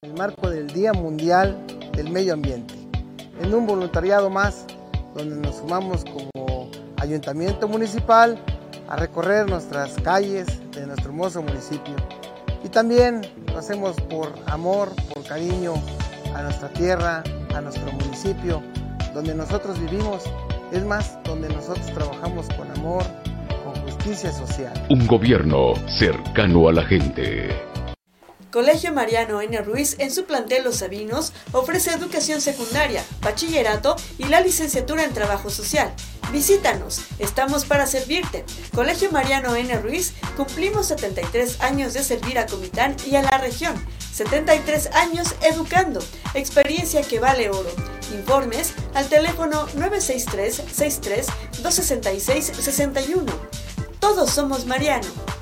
En el marco del Día Mundial del Medio Ambiente, en un voluntariado más donde nos sumamos como ayuntamiento municipal a recorrer nuestras calles de nuestro hermoso municipio. Y también lo hacemos por amor, por cariño a nuestra tierra, a nuestro municipio, donde nosotros vivimos, es más, donde nosotros trabajamos con amor, con justicia social. Un gobierno cercano a la gente. Colegio Mariano N. Ruiz en su plantel Los Sabinos ofrece educación secundaria, bachillerato y la licenciatura en trabajo social. Visítanos, estamos para servirte. Colegio Mariano N. Ruiz, cumplimos 73 años de servir a Comitán y a la región. 73 años educando, experiencia que vale oro. Informes al teléfono 963 63 266 61. Todos somos Mariano.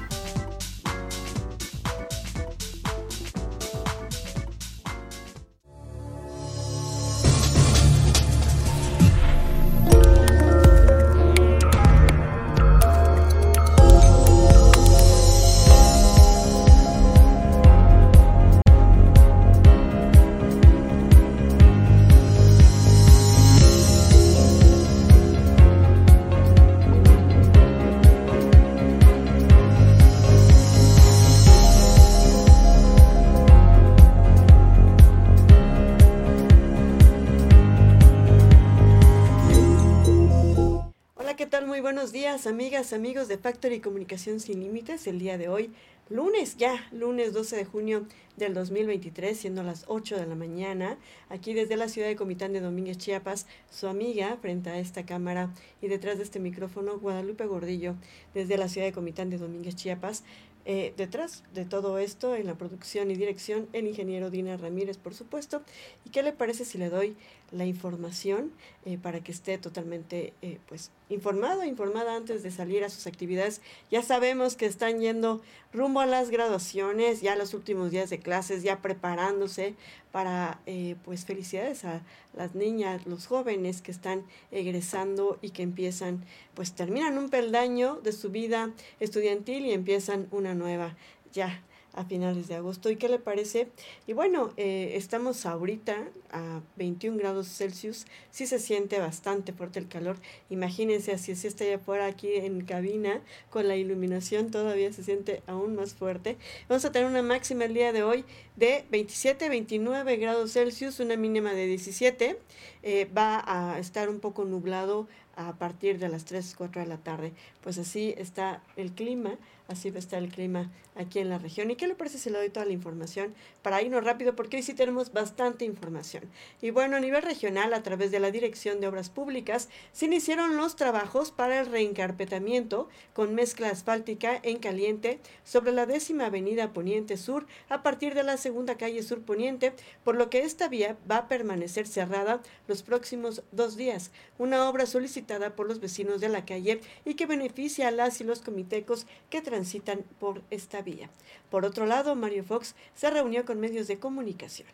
Amigas, amigos de Factory Comunicación Sin Límites, el día de hoy, lunes ya, lunes 12 de junio del 2023, siendo las 8 de la mañana, aquí desde la ciudad de Comitán de Domínguez, Chiapas, su amiga frente a esta cámara y detrás de este micrófono, Guadalupe Gordillo, desde la ciudad de Comitán de Domínguez, Chiapas, eh, detrás de todo esto, en la producción y dirección, el ingeniero Dina Ramírez, por supuesto. ¿Y qué le parece si le doy la información eh, para que esté totalmente eh, pues informado, informada antes de salir a sus actividades? Ya sabemos que están yendo rumbo a las graduaciones, ya los últimos días de clases, ya preparándose para pues felicidades a las niñas, los jóvenes que están egresando y que empiezan, pues terminan un peldaño de su vida estudiantil y empiezan una nueva ya a finales de agosto. ¿Y qué le parece? Y bueno, eh, estamos ahorita a 21 grados Celsius, sí se siente bastante fuerte el calor. Imagínense así si está ya por aquí en cabina con la iluminación, todavía se siente aún más fuerte. Vamos a tener una máxima el día de hoy de 27, 29 grados Celsius, una mínima de 17. Eh, va a estar un poco nublado a partir de las 3, 4 de la tarde. Pues así está el clima, así va a estar el clima aquí en la región. ¿Y qué le parece si le doy toda la información para irnos rápido? Porque hoy sí tenemos bastante información. Y bueno, a nivel regional, a través de la Dirección de Obras Públicas, se iniciaron los trabajos para el reencarpetamiento con mezcla asfáltica en caliente sobre la décima avenida Poniente Sur a partir de la segunda calle Sur Poniente, por lo que esta vía va a permanecer cerrada los próximos dos días. Una obra solicitada por los vecinos de la calle y que beneficia a las y los comitecos que transitan por esta vía. Por otro lado, Mario Fox se reunió con medios de comunicación.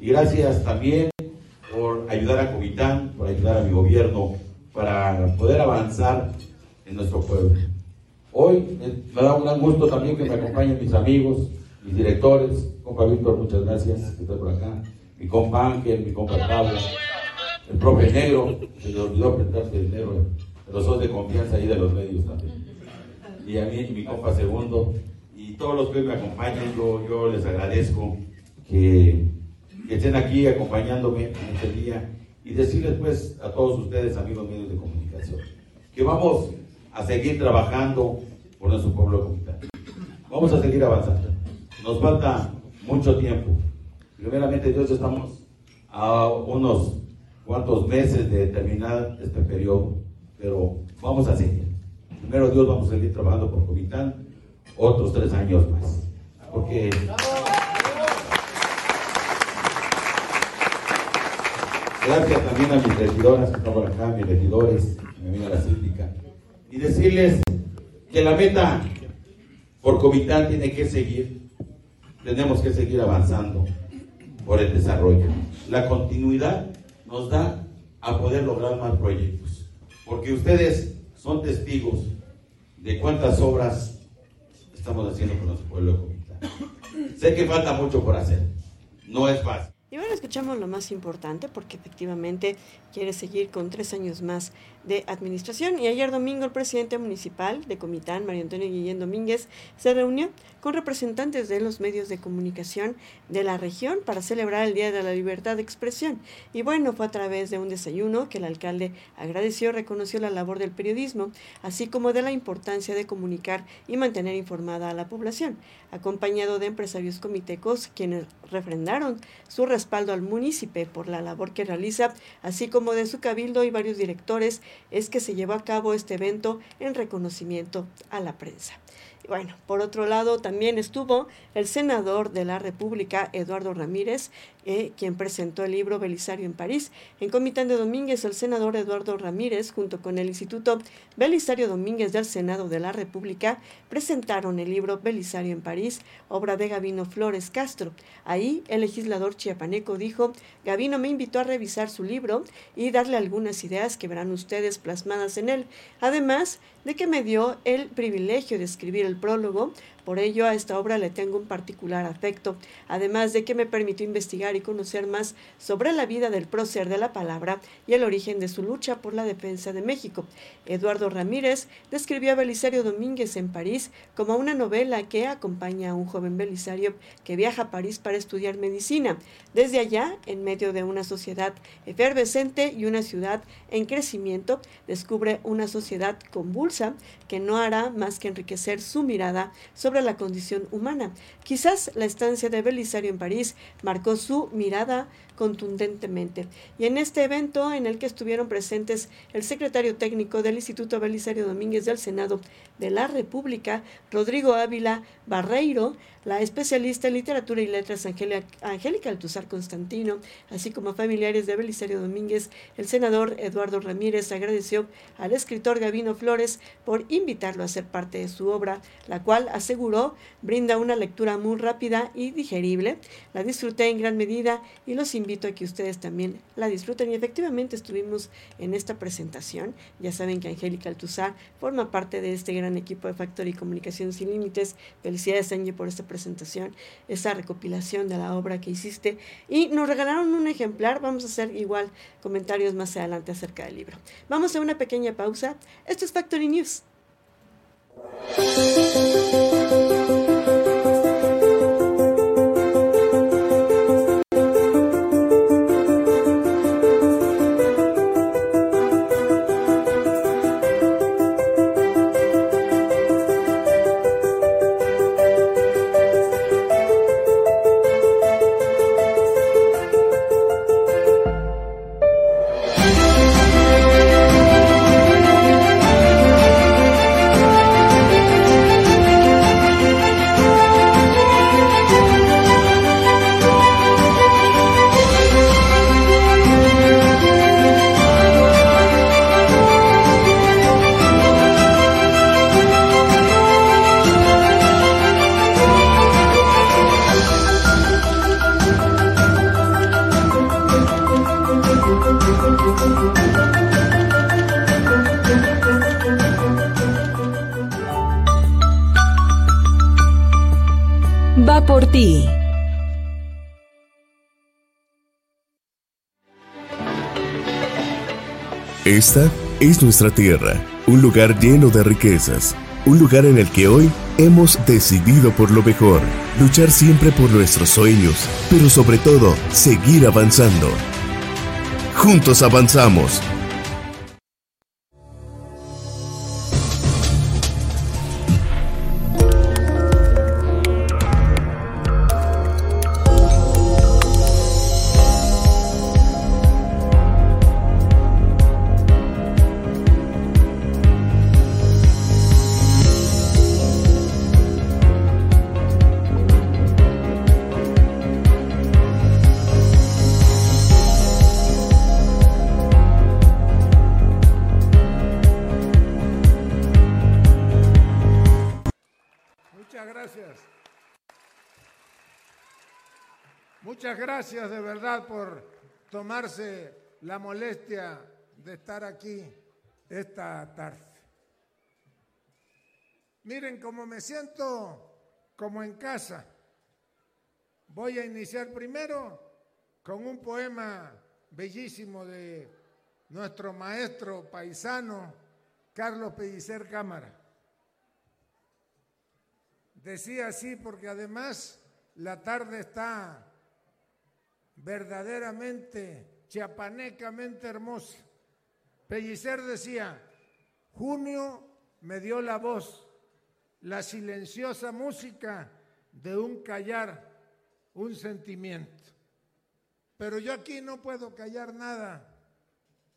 Y gracias también por ayudar a Comitán, por ayudar a mi gobierno para poder avanzar en nuestro pueblo. Hoy me da un gran gusto también que me acompañen mis amigos, mis directores, compa Víctor, muchas gracias que está por acá, mi compa Ángel, mi compa Pablo, el profe negro, se le olvidó presentarse el negro, pero son de confianza ahí de los medios también. Y a mí, mi compa segundo, y todos los que me acompañan, yo, yo les agradezco que, que, estén aquí acompañándome en este día y decirles pues a todos ustedes, amigos medios de comunicación, que vamos a seguir trabajando por nuestro pueblo comunitario. Vamos a seguir avanzando. Nos falta mucho tiempo. Primeramente, Dios, estamos a unos cuántos meses de terminar este periodo, pero vamos a seguir. Primero Dios, vamos a seguir trabajando por Comitán otros tres años más. Porque gracias también a mis regidoras que están por acá, mis regidores, mi amiga la síndica, y decirles que la meta por Comitán tiene que seguir, tenemos que seguir avanzando por el desarrollo. La continuidad nos da a poder lograr más proyectos. Porque ustedes son testigos de cuántas obras estamos haciendo con nuestro pueblo de Sé que falta mucho por hacer, no es fácil. Y bueno, escuchamos lo más importante porque efectivamente quiere seguir con tres años más de administración. Y ayer domingo el presidente municipal de Comitán, Mario Antonio Guillén Domínguez, se reunió con representantes de los medios de comunicación de la región para celebrar el Día de la Libertad de Expresión. Y bueno, fue a través de un desayuno que el alcalde agradeció, reconoció la labor del periodismo, así como de la importancia de comunicar y mantener informada a la población, acompañado de empresarios comitecos quienes refrendaron su respaldo al municipio por la labor que realiza, así como de su cabildo y varios directores, es que se llevó a cabo este evento en reconocimiento a la prensa. Bueno, por otro lado, también estuvo el senador de la República, Eduardo Ramírez, eh, quien presentó el libro Belisario en París. En Comitán de Domínguez, el senador Eduardo Ramírez, junto con el Instituto Belisario Domínguez del Senado de la República, presentaron el libro Belisario en París, obra de Gavino Flores Castro. Ahí, el legislador chiapaneco dijo, Gavino me invitó a revisar su libro y darle algunas ideas que verán ustedes plasmadas en él. Además, de que me dio el privilegio de escribir el prólogo, por ello a esta obra le tengo un particular afecto, además de que me permitió investigar y conocer más sobre la vida del prócer de la palabra y el origen de su lucha por la defensa de México. Eduardo Ramírez describió a Belisario Domínguez en París como una novela que acompaña a un joven Belisario que viaja a París para estudiar medicina. Desde allá, en medio de una sociedad efervescente y una ciudad en crecimiento, descubre una sociedad convulsa que no hará más que enriquecer su mirada sobre la condición humana. Quizás la estancia de Belisario en París marcó su mirada contundentemente. Y en este evento en el que estuvieron presentes el secretario técnico del Instituto Belisario Domínguez del Senado de la República, Rodrigo Ávila Barreiro, la especialista en literatura y letras Angélica Altuzar Constantino, así como familiares de Belisario Domínguez, el senador Eduardo Ramírez agradeció al escritor Gavino Flores por invitarlo a ser parte de su obra, la cual aseguró brinda una lectura muy rápida y digerible. La disfruté en gran medida y los a que ustedes también la disfruten. Y efectivamente estuvimos en esta presentación. Ya saben que Angélica Altuzar forma parte de este gran equipo de Factory y Comunicación Sin Límites. Felicidades, Angie, por esta presentación, esa recopilación de la obra que hiciste. Y nos regalaron un ejemplar. Vamos a hacer igual comentarios más adelante acerca del libro. Vamos a una pequeña pausa. Esto es Factory News. Esta es nuestra tierra, un lugar lleno de riquezas, un lugar en el que hoy hemos decidido por lo mejor, luchar siempre por nuestros sueños, pero sobre todo seguir avanzando. Juntos avanzamos. Verdad por tomarse la molestia de estar aquí esta tarde. Miren cómo me siento como en casa. voy a iniciar primero con un poema bellísimo de nuestro maestro paisano Carlos Pellicer Cámara. Decía así porque además la tarde está verdaderamente chiapanecamente hermosa. Pellicer decía, junio me dio la voz, la silenciosa música de un callar, un sentimiento. Pero yo aquí no puedo callar nada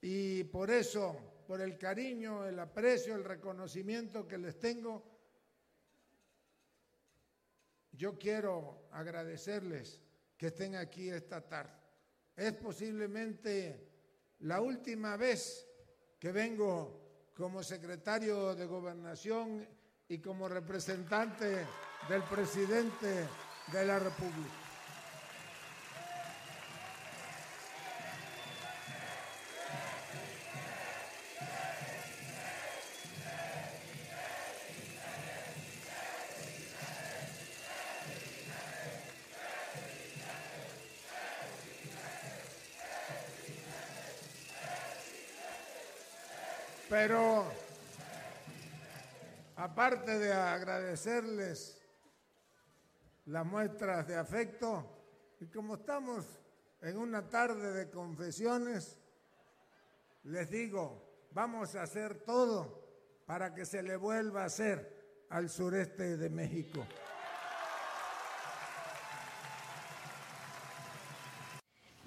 y por eso, por el cariño, el aprecio, el reconocimiento que les tengo, yo quiero agradecerles que estén aquí esta tarde. Es posiblemente la última vez que vengo como secretario de gobernación y como representante del presidente de la República. Pero aparte de agradecerles las muestras de afecto, y como estamos en una tarde de confesiones, les digo, vamos a hacer todo para que se le vuelva a hacer al sureste de México.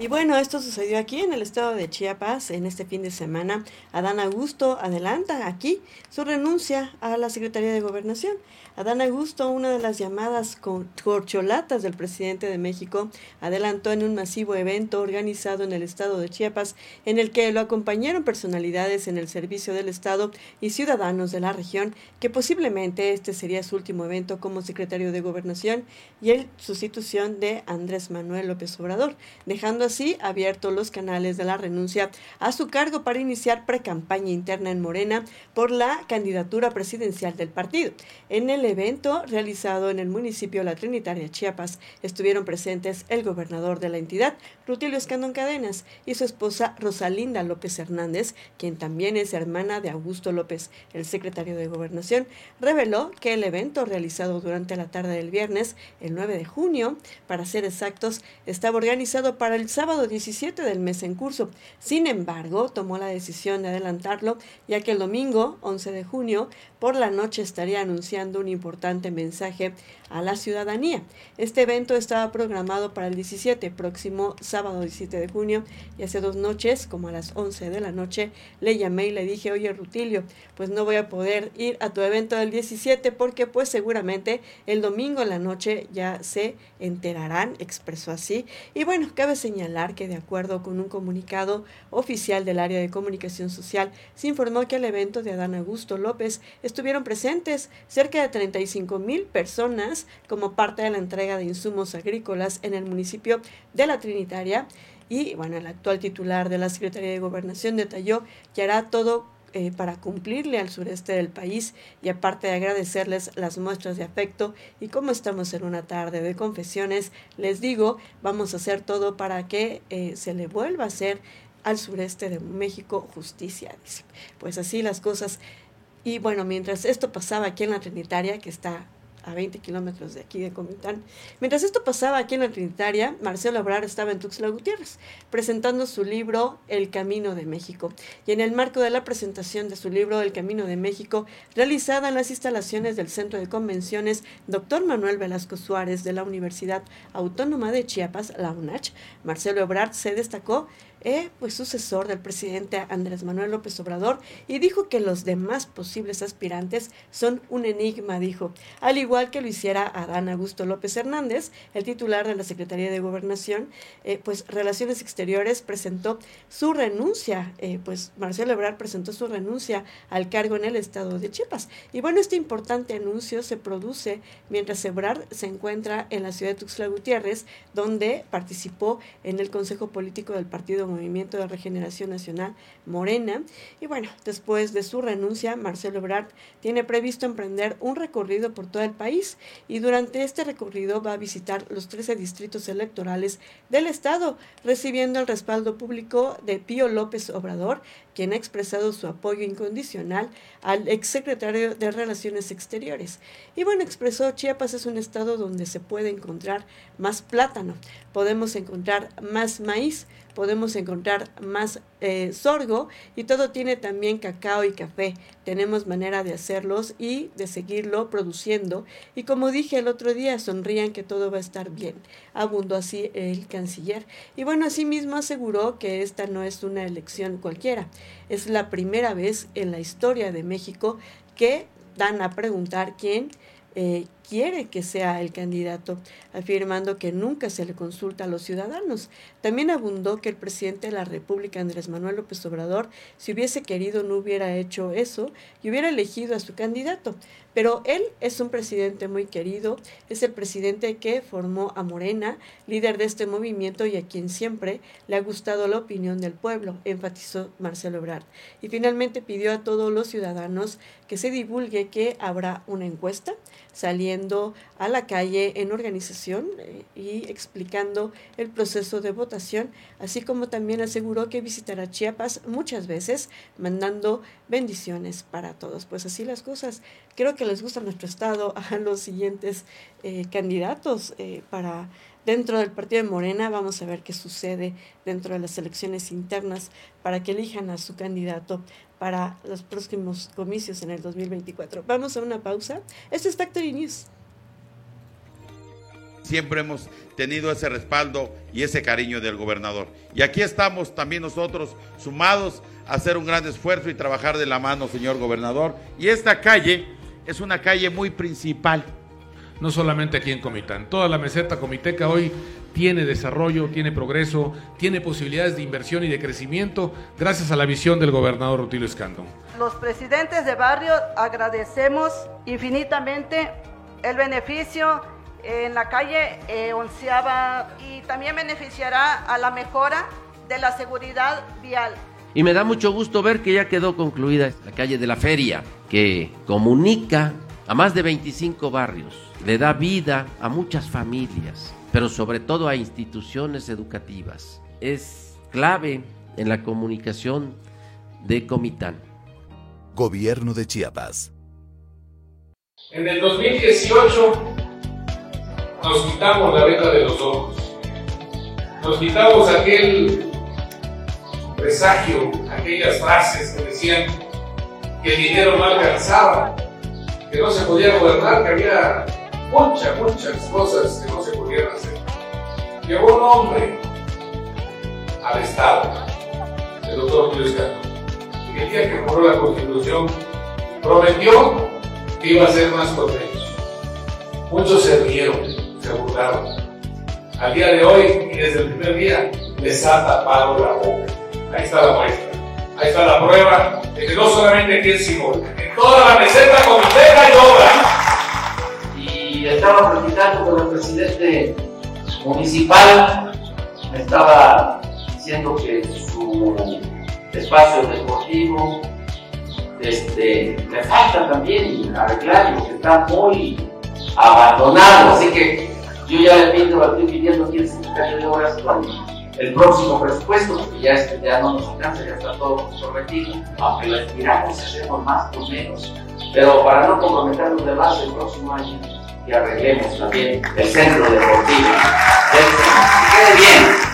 Y bueno, esto sucedió aquí en el estado de Chiapas en este fin de semana. Adán Augusto adelanta aquí su renuncia a la Secretaría de Gobernación. Adán Augusto, una de las llamadas corcholatas del presidente de México, adelantó en un masivo evento organizado en el estado de Chiapas, en el que lo acompañaron personalidades en el servicio del Estado y ciudadanos de la región, que posiblemente este sería su último evento como secretario de Gobernación y en sustitución de Andrés Manuel López Obrador, dejando así abiertos los canales de la renuncia a su cargo para iniciar precampaña interna en Morena por la candidatura presidencial del partido. En el evento realizado en el municipio La Trinitaria, Chiapas, estuvieron presentes el gobernador de la entidad, Rutilio Escandón Cadenas, y su esposa Rosalinda López Hernández, quien también es hermana de Augusto López, el secretario de Gobernación, reveló que el evento realizado durante la tarde del viernes, el 9 de junio, para ser exactos, estaba organizado para el sábado 17 del mes en curso. Sin embargo, tomó la decisión de adelantarlo, ya que el domingo 11 de junio por la noche estaría anunciando un importante mensaje a la ciudadanía. Este evento estaba programado para el 17, próximo sábado 17 de junio, y hace dos noches, como a las 11 de la noche, le llamé y le dije, oye Rutilio, pues no voy a poder ir a tu evento del 17 porque pues seguramente el domingo en la noche ya se enterarán, expresó así. Y bueno, cabe señalar que de acuerdo con un comunicado oficial del área de comunicación social, se informó que el evento de Adán Augusto López estuvieron presentes cerca de 35 mil personas como parte de la entrega de insumos agrícolas en el municipio de La Trinitaria. Y bueno, el actual titular de la Secretaría de Gobernación detalló que hará todo eh, para cumplirle al sureste del país y aparte de agradecerles las muestras de afecto y como estamos en una tarde de confesiones, les digo, vamos a hacer todo para que eh, se le vuelva a hacer al sureste de México justicia. Pues así las cosas. Y bueno, mientras esto pasaba aquí en la Trinitaria, que está a 20 kilómetros de aquí de Comitán. Mientras esto pasaba aquí en la Trinitaria, Marcelo Obrar estaba en Tuxtla Gutiérrez, presentando su libro El Camino de México. Y en el marco de la presentación de su libro El Camino de México, realizada en las instalaciones del Centro de Convenciones Dr. Manuel Velasco Suárez de la Universidad Autónoma de Chiapas, la UNACH, Marcelo Ebrard se destacó eh, pues sucesor del presidente Andrés Manuel López Obrador, y dijo que los demás posibles aspirantes son un enigma, dijo, al igual que lo hiciera Adán Augusto López Hernández, el titular de la Secretaría de Gobernación, eh, pues Relaciones Exteriores presentó su renuncia, eh, pues Marcelo Ebrard presentó su renuncia al cargo en el estado de Chiapas. Y bueno, este importante anuncio se produce mientras Ebrard se encuentra en la ciudad de Tuxtla Gutiérrez, donde participó en el Consejo Político del Partido Movimiento de Regeneración Nacional, Morena. Y bueno, después de su renuncia, Marcelo Ebrard tiene previsto emprender un recorrido por todo el país y durante este recorrido va a visitar los 13 distritos electorales del Estado, recibiendo el respaldo público de Pío López Obrador, quien ha expresado su apoyo incondicional al exsecretario de Relaciones Exteriores. Y bueno, expresó, Chiapas es un estado donde se puede encontrar más plátano, podemos encontrar más maíz, podemos encontrar más eh, sorgo y todo tiene también cacao y café. Tenemos manera de hacerlos y de seguirlo produciendo. Y como dije el otro día, sonrían que todo va a estar bien. Abundó así el canciller. Y bueno, asimismo aseguró que esta no es una elección cualquiera. Es la primera vez en la historia de México que dan a preguntar quién eh, quiere que sea el candidato, afirmando que nunca se le consulta a los ciudadanos. También abundó que el presidente de la República, Andrés Manuel López Obrador, si hubiese querido no hubiera hecho eso y hubiera elegido a su candidato. Pero él es un presidente muy querido, es el presidente que formó a Morena, líder de este movimiento y a quien siempre le ha gustado la opinión del pueblo, enfatizó Marcelo Ebrard. Y finalmente pidió a todos los ciudadanos que se divulgue que habrá una encuesta saliendo a la calle en organización eh, y explicando el proceso de votación, así como también aseguró que visitará Chiapas muchas veces, mandando bendiciones para todos. Pues así las cosas. Creo que les gusta nuestro estado a los siguientes eh, candidatos eh, para dentro del partido de Morena. Vamos a ver qué sucede dentro de las elecciones internas para que elijan a su candidato para los próximos comicios en el 2024. Vamos a una pausa. Esto es Factory News. Siempre hemos tenido ese respaldo y ese cariño del gobernador. Y aquí estamos también nosotros sumados a hacer un gran esfuerzo y trabajar de la mano, señor gobernador. Y esta calle es una calle muy principal. No solamente aquí en Comitán, toda la meseta comiteca hoy tiene desarrollo, tiene progreso, tiene posibilidades de inversión y de crecimiento gracias a la visión del gobernador Rutilio Escandón. Los presidentes de barrio agradecemos infinitamente el beneficio en la calle eh, Onceava y también beneficiará a la mejora de la seguridad vial. Y me da mucho gusto ver que ya quedó concluida la calle de la feria, que comunica a más de 25 barrios, le da vida a muchas familias pero sobre todo a instituciones educativas. Es clave en la comunicación de Comitán. Gobierno de Chiapas. En el 2018 nos quitamos la venda de los ojos. Nos quitamos aquel presagio, aquellas frases que decían que el dinero no alcanzaba, que no se podía gobernar, que había muchas, muchas cosas que no se podían hacer. Llegó un hombre al Estado, el doctor Luis y el día que murió la Constitución prometió que iba a ser más con Muchos se rieron, se burlaron. Al día de hoy, y desde el primer día, les ha tapado la boca. Ahí está la muestra. Ahí está la prueba de que no solamente aquí en Simón, en toda la meseta comitera y obra estaba platicando con el presidente municipal, me estaba diciendo que su espacio deportivo este, le falta también arreglar que está muy abandonado, así que yo ya le pido, estoy pidiendo aquí el secretario de Obras con el próximo presupuesto, porque ya, este, ya no nos alcanza, ya está todo comprometido, aunque lo estiramos, hacemos más o menos, pero para no comprometer los demás el próximo año y arreglemos también el centro deportivo. Que quede bien.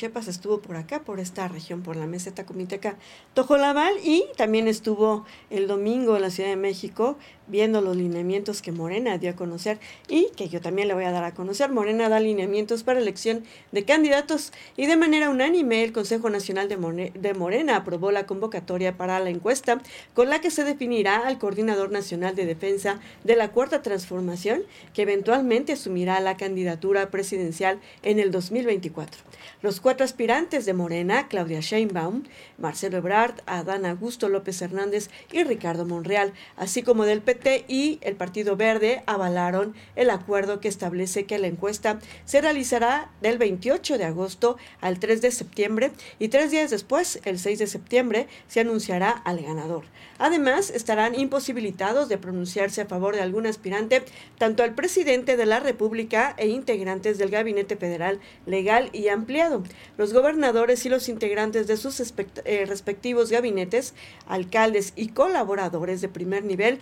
Chiapas estuvo por acá, por esta región, por la meseta comiteca Tojolabal, y también estuvo el domingo en la Ciudad de México viendo los lineamientos que Morena dio a conocer y que yo también le voy a dar a conocer. Morena da lineamientos para elección de candidatos y de manera unánime el Consejo Nacional de Morena aprobó la convocatoria para la encuesta con la que se definirá al Coordinador Nacional de Defensa de la Cuarta Transformación que eventualmente asumirá la candidatura presidencial en el 2024. Los cuatro aspirantes de Morena, Claudia Sheinbaum, Marcelo Ebrard, Adán Augusto López Hernández y Ricardo Monreal, así como del PT y el Partido Verde avalaron el acuerdo que establece que la encuesta se realizará del 28 de agosto al 3 de septiembre y tres días después, el 6 de septiembre, se anunciará al ganador. Además, estarán imposibilitados de pronunciarse a favor de algún aspirante, tanto al presidente de la República e integrantes del Gabinete Federal Legal y Ampliado, los gobernadores y los integrantes de sus eh, respectivos gabinetes, alcaldes y colaboradores de primer nivel,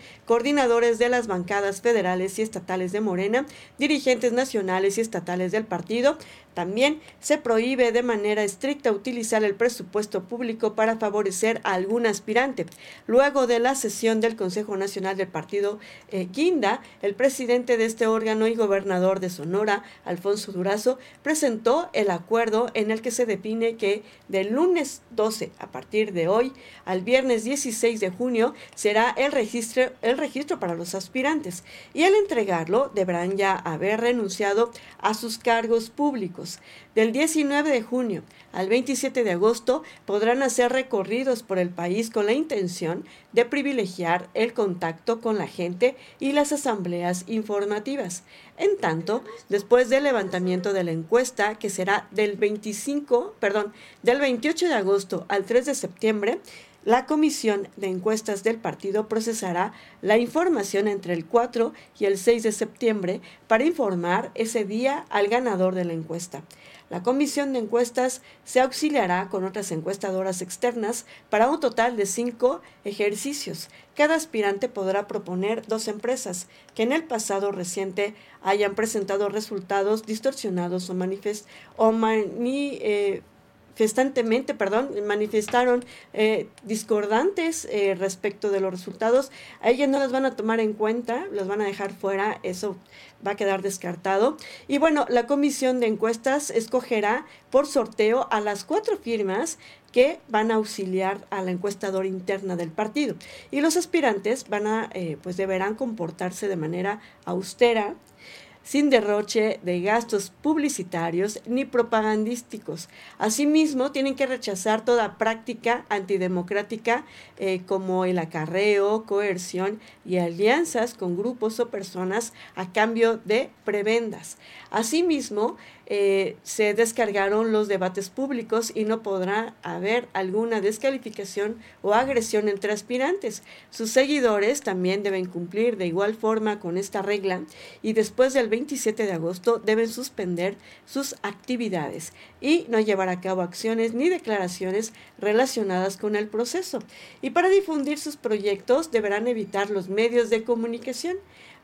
de las bancadas federales y estatales de Morena, dirigentes nacionales y estatales del partido. También se prohíbe de manera estricta utilizar el presupuesto público para favorecer a algún aspirante. Luego de la sesión del Consejo Nacional del Partido eh, Guinda, el presidente de este órgano y gobernador de Sonora, Alfonso Durazo, presentó el acuerdo en el que se define que del lunes 12 a partir de hoy al viernes 16 de junio será el registro, el registro para los aspirantes y al entregarlo deberán ya haber renunciado a sus cargos públicos. Del 19 de junio al 27 de agosto podrán hacer recorridos por el país con la intención de privilegiar el contacto con la gente y las asambleas informativas. En tanto, después del levantamiento de la encuesta, que será del 25, perdón, del 28 de agosto al 3 de septiembre, la Comisión de Encuestas del partido procesará la información entre el 4 y el 6 de septiembre para informar ese día al ganador de la encuesta. La comisión de encuestas se auxiliará con otras encuestadoras externas para un total de cinco ejercicios. Cada aspirante podrá proponer dos empresas que en el pasado reciente hayan presentado resultados distorsionados o, manifest o eh, perdón, manifestaron eh, discordantes eh, respecto de los resultados. A ellas no las van a tomar en cuenta, las van a dejar fuera, eso va a quedar descartado. Y bueno, la comisión de encuestas escogerá por sorteo a las cuatro firmas que van a auxiliar a la encuestadora interna del partido. Y los aspirantes van a, eh, pues deberán comportarse de manera austera, sin derroche de gastos publicitarios ni propagandísticos. Asimismo, tienen que rechazar toda práctica antidemocrática eh, como el acarreo, coerción y alianzas con grupos o personas a cambio de prebendas. Asimismo, eh, se descargaron los debates públicos y no podrá haber alguna descalificación o agresión entre aspirantes. Sus seguidores también deben cumplir de igual forma con esta regla y después del 27 de agosto deben suspender sus actividades y no llevar a cabo acciones ni declaraciones relacionadas con el proceso. Y para difundir sus proyectos deberán evitar los medios de comunicación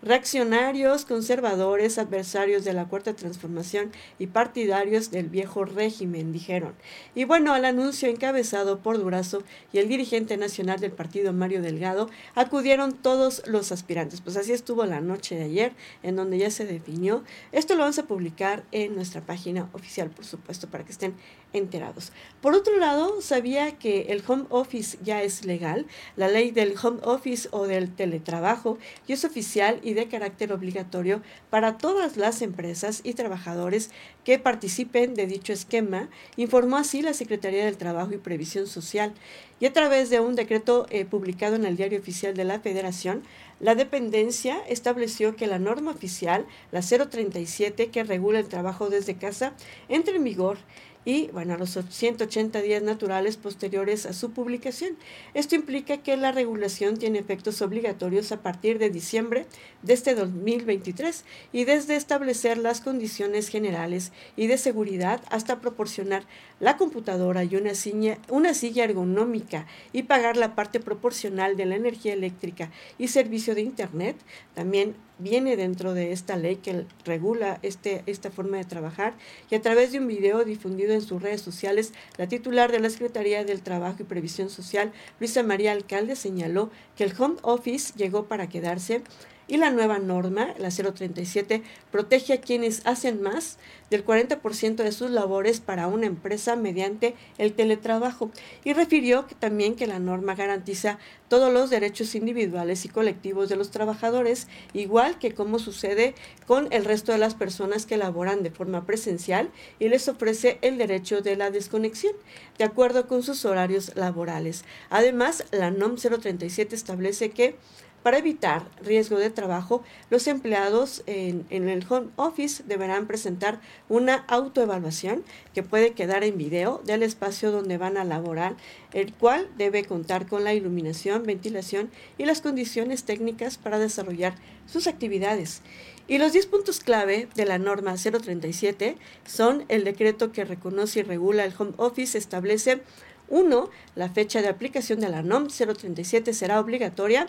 reaccionarios, conservadores, adversarios de la Cuarta Transformación y partidarios del viejo régimen, dijeron. Y bueno, al anuncio encabezado por Durazo y el dirigente nacional del partido Mario Delgado, acudieron todos los aspirantes. Pues así estuvo la noche de ayer, en donde ya se definió. Esto lo vamos a publicar en nuestra página oficial, por supuesto, para que estén enterados. Por otro lado, sabía que el home office ya es legal. La ley del home office o del teletrabajo y es oficial y de carácter obligatorio para todas las empresas y trabajadores que participen de dicho esquema, informó así la Secretaría del Trabajo y Previsión Social. Y a través de un decreto eh, publicado en el Diario Oficial de la Federación, la dependencia estableció que la norma oficial, la 037, que regula el trabajo desde casa, entre en vigor y bueno, a los 180 días naturales posteriores a su publicación. Esto implica que la regulación tiene efectos obligatorios a partir de diciembre de este 2023 y desde establecer las condiciones generales y de seguridad hasta proporcionar la computadora y una silla, una silla ergonómica y pagar la parte proporcional de la energía eléctrica y servicio de Internet, también viene dentro de esta ley que regula este, esta forma de trabajar y a través de un video difundido en sus redes sociales, la titular de la Secretaría del Trabajo y Previsión Social, Luisa María Alcalde, señaló que el home office llegó para quedarse y la nueva norma, la 037, protege a quienes hacen más del 40% de sus labores para una empresa mediante el teletrabajo y refirió también que la norma garantiza todos los derechos individuales y colectivos de los trabajadores, igual que como sucede con el resto de las personas que laboran de forma presencial y les ofrece el derecho de la desconexión, de acuerdo con sus horarios laborales. Además, la NOM 037 establece que para evitar riesgo de trabajo, los empleados en, el home office deberán presentar una autoevaluación que puede quedar en video del espacio donde van a laborar, el cual debe contar con la iluminación, ventilación y las condiciones técnicas para desarrollar sus actividades. Y los 10 puntos clave de la norma 037 son el decreto que reconoce y regula el home office, establece 1. La fecha de aplicación de la NOM 037 será obligatoria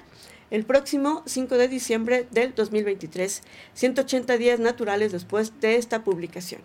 el próximo 5 de diciembre del 2023, 180 días naturales después de esta publicación.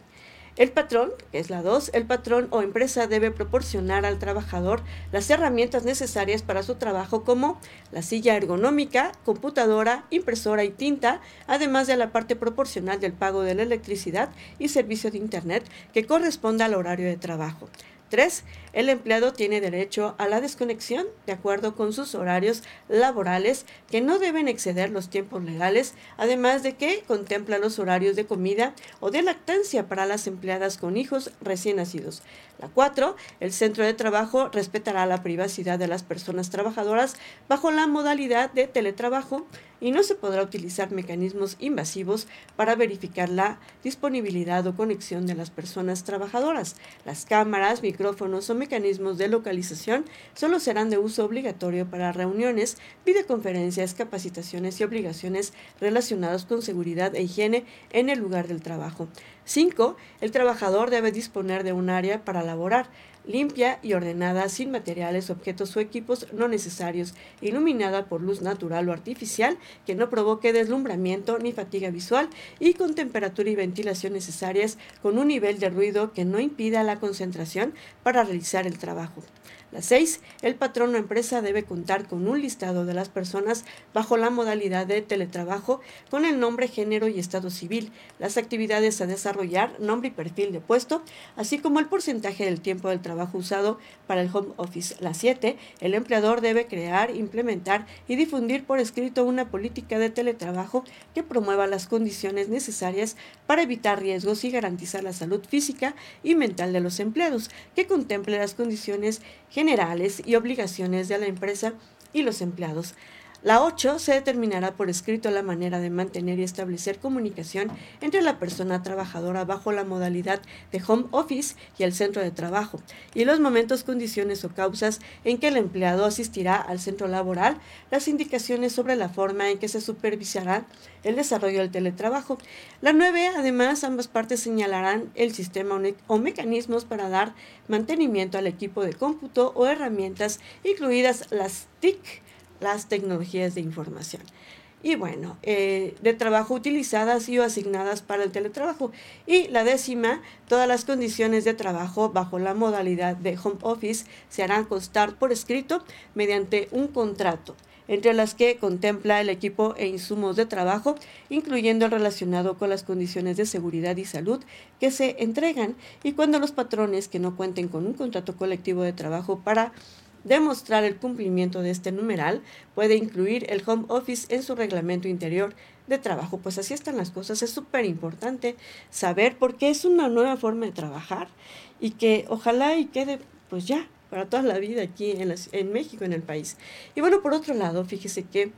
El patrón, que es la 2, el patrón o empresa debe proporcionar al trabajador las herramientas necesarias para su trabajo como la silla ergonómica, computadora, impresora y tinta, además de la parte proporcional del pago de la electricidad y servicio de Internet que corresponda al horario de trabajo. 3. El empleado tiene derecho a la desconexión de acuerdo con sus horarios laborales que no deben exceder los tiempos legales, además de que contempla los horarios de comida o de lactancia para las empleadas con hijos recién nacidos. La 4. El centro de trabajo respetará la privacidad de las personas trabajadoras bajo la modalidad de teletrabajo y no se podrá utilizar mecanismos invasivos para verificar la disponibilidad o conexión de las personas trabajadoras. Las cámaras, micrófonos o mecanismos de localización solo serán de uso obligatorio para reuniones, videoconferencias, capacitaciones y obligaciones relacionadas con seguridad e higiene en el lugar del trabajo. 5. El trabajador debe disponer de un área para laborar limpia y ordenada, sin materiales, objetos o equipos no necesarios, iluminada por luz natural o artificial que no provoque deslumbramiento ni fatiga visual y con temperatura y ventilación necesarias, con un nivel de ruido que no impida la concentración para realizar el trabajo. La 6. El patrón o empresa debe contar con un listado de las personas bajo la modalidad de teletrabajo con el nombre, género y estado civil, las actividades a desarrollar, nombre y perfil de puesto, así como el porcentaje del tiempo del trabajo usado para el home office. La 7. El empleador debe crear, implementar y difundir por escrito una política de teletrabajo que promueva las condiciones necesarias para evitar riesgos y garantizar la salud física y mental de los empleados, que contemple las condiciones y obligaciones de la empresa y los empleados. La 8 se determinará por escrito la manera de mantener y establecer comunicación entre la persona trabajadora bajo la modalidad de home office y el centro de trabajo, y los momentos, condiciones o causas en que el empleado asistirá al centro laboral, las indicaciones sobre la forma en que se supervisará el desarrollo del teletrabajo. La 9, además, ambas partes señalarán el sistema o mecanismos para dar mantenimiento al equipo de cómputo o herramientas, incluidas las TIC, las tecnologías de información. Y bueno, eh, de trabajo utilizadas y asignadas para el teletrabajo. Y la décima, todas las condiciones de trabajo bajo la modalidad de home office se harán constar por escrito mediante un contrato entre las que contempla el equipo e insumos de trabajo, incluyendo el relacionado con las condiciones de seguridad y salud que se entregan y cuando los patrones que no cuenten con un contrato colectivo de trabajo para demostrar el cumplimiento de este numeral, puede incluir el home office en su reglamento interior de trabajo. Pues así están las cosas. Es súper importante saber por qué es una nueva forma de trabajar y que ojalá y quede pues ya para toda la vida aquí en, en México, en el país. Y bueno, por otro lado, fíjese que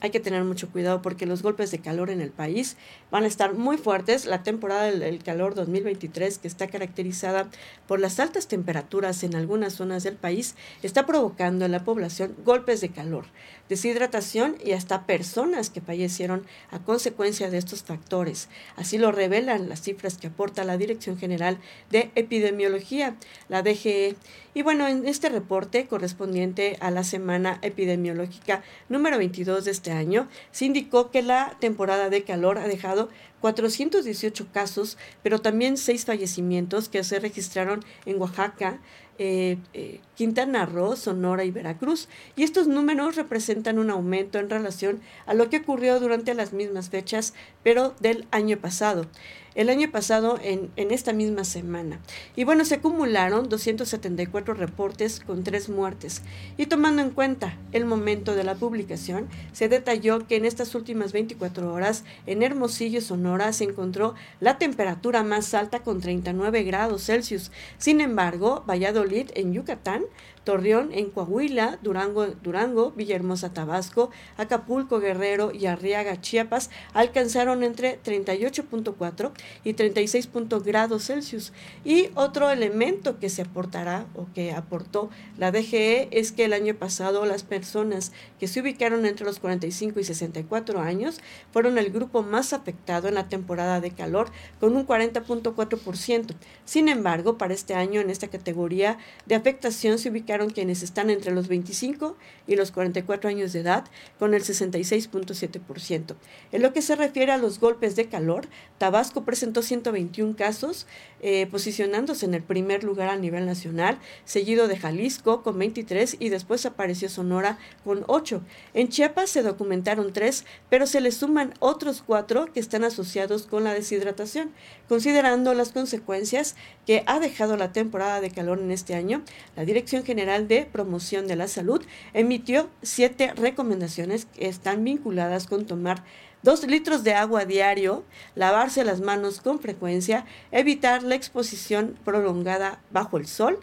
hay que tener mucho cuidado porque los golpes de calor en el país van a estar muy fuertes. La temporada del, calor 2023, que está caracterizada por las altas temperaturas en algunas zonas del país, está provocando en la población golpes de calor, deshidratación y hasta personas que fallecieron a consecuencia de estos factores. Así lo revelan las cifras que aporta la Dirección General de Epidemiología, la DGE. Y bueno, en este reporte correspondiente a la semana epidemiológica número 22 de este año, se indicó que la temporada de calor ha dejado 418 casos, pero también seis fallecimientos que se registraron en Oaxaca, eh, eh, Quintana Roo, Sonora y Veracruz. Y estos números representan un aumento en relación a lo que ocurrió durante las mismas fechas, pero del año pasado el año pasado en, en, esta misma semana. Y bueno, se acumularon 274 reportes con tres muertes. Y tomando en cuenta el momento de la publicación, se detalló que en estas últimas 24 horas en Hermosillo, Sonora, se encontró la temperatura más alta con 39 grados Celsius. Sin embargo, Valladolid, en Yucatán, Torreón en Coahuila, Durango, Durango, Villahermosa, Tabasco, Acapulco, Guerrero y Arriaga, Chiapas, alcanzaron entre 38.4 y 36 grados Celsius. Y otro elemento que se aportará o que aportó la DGE es que el año pasado las personas que se ubicaron entre los 45 y 64 años fueron el grupo más afectado en la temporada de calor con un 40.4%. Sin embargo, para este año en esta categoría de afectación se ubicaron quienes están entre los 25 y los 44 años de edad, con el 66.7%. En lo que se refiere a los golpes de calor, Tabasco presentó 121 casos, eh, posicionándose en el primer lugar a nivel nacional, seguido de Jalisco con 23 y después apareció Sonora con 8. En Chiapas se documentaron 3, pero se le suman otros 4 que están asociados con la deshidratación. Considerando las consecuencias que ha dejado la temporada de calor en este año, la Dirección General de Promoción de la Salud emitió siete recomendaciones que están vinculadas con tomar dos litros de agua diario, lavarse las manos con frecuencia, evitar la exposición prolongada bajo el sol,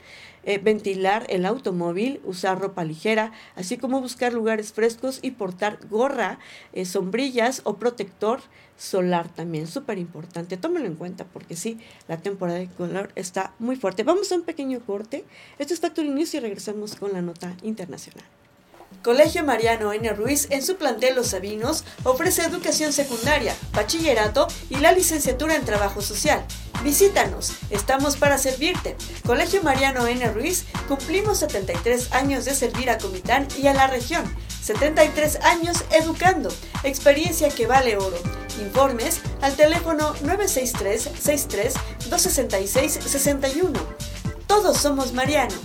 eh, ventilar el automóvil, usar ropa ligera, así como buscar lugares frescos y portar gorra, eh, sombrillas o protector solar también, súper importante. Tómelo en cuenta porque sí, la temporada de color está muy fuerte. Vamos a un pequeño corte. Esto es Factor News y regresamos con la nota internacional. Colegio Mariano N. Ruiz en su plantel Los Sabinos ofrece educación secundaria, bachillerato y la licenciatura en trabajo social. Visítanos, estamos para servirte. Colegio Mariano N. Ruiz, cumplimos 73 años de servir a Comitán y a la región. 73 años educando, experiencia que vale oro. Informes al teléfono 963 63 266 61. Todos somos Mariano.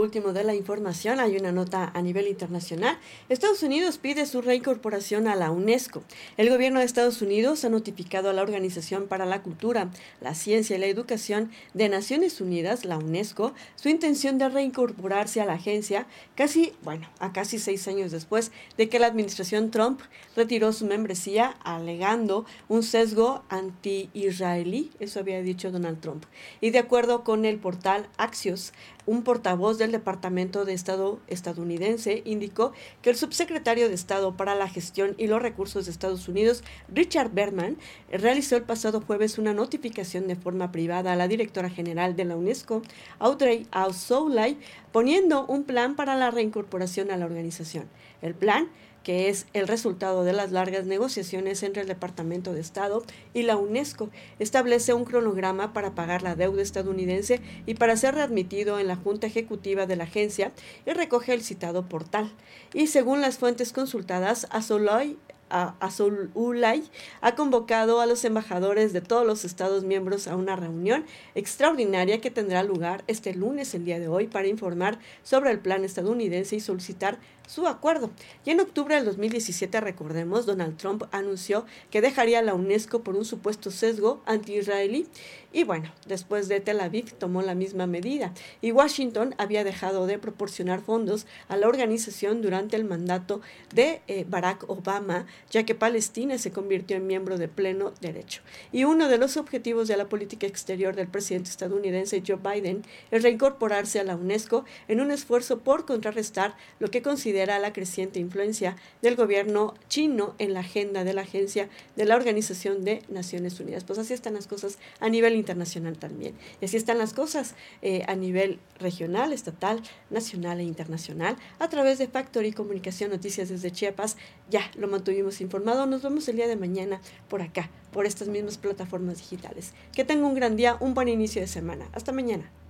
Último de la información, hay una nota a nivel internacional. Estados Unidos pide su reincorporación a la UNESCO. El gobierno de Estados Unidos ha notificado a la Organización para la Cultura, la Ciencia y la Educación de Naciones Unidas, la UNESCO, su intención de reincorporarse a la agencia casi, bueno, a casi seis años después de que la administración Trump retiró su membresía alegando un sesgo anti-israelí, eso había dicho Donald Trump. Y de acuerdo con el portal Axios, un portavoz del Departamento de Estado estadounidense indicó que el subsecretario de Estado para la Gestión y los Recursos de Estados Unidos, Richard Berman, realizó el pasado jueves una notificación de forma privada a la directora general de la UNESCO, Audrey Azoulay, poniendo un plan para la reincorporación a la organización. El plan que es el resultado de las largas negociaciones entre el Departamento de Estado y la UNESCO, establece un cronograma para pagar la deuda estadounidense y para ser readmitido en la Junta Ejecutiva de la agencia y recoge el citado portal. Y según las fuentes consultadas, Azoloy Ulay ha convocado a los embajadores de todos los estados miembros a una reunión extraordinaria que tendrá lugar este lunes, el día de hoy, para informar sobre el plan estadounidense y solicitar su acuerdo. Y en octubre del 2017, recordemos, Donald Trump anunció que dejaría la UNESCO por un supuesto sesgo anti-israelí. Y bueno, después de Tel Aviv tomó la misma medida. Y Washington había dejado de proporcionar fondos a la organización durante el mandato de eh, Barack Obama, ya que Palestina se convirtió en miembro de pleno derecho. Y uno de los objetivos de la política exterior del presidente estadounidense Joe Biden es reincorporarse a la UNESCO en un esfuerzo por contrarrestar lo que considera la creciente influencia del gobierno chino en la agenda de la Agencia de la Organización de Naciones Unidas. Pues así están las cosas a nivel internacional también. Y así están las cosas eh, a nivel regional, estatal, nacional e internacional. A través de Factory Comunicación Noticias desde Chiapas, ya lo mantuvimos informado. Nos vemos el día de mañana por acá, por estas mismas plataformas digitales. Que tenga un gran día, un buen inicio de semana. Hasta mañana.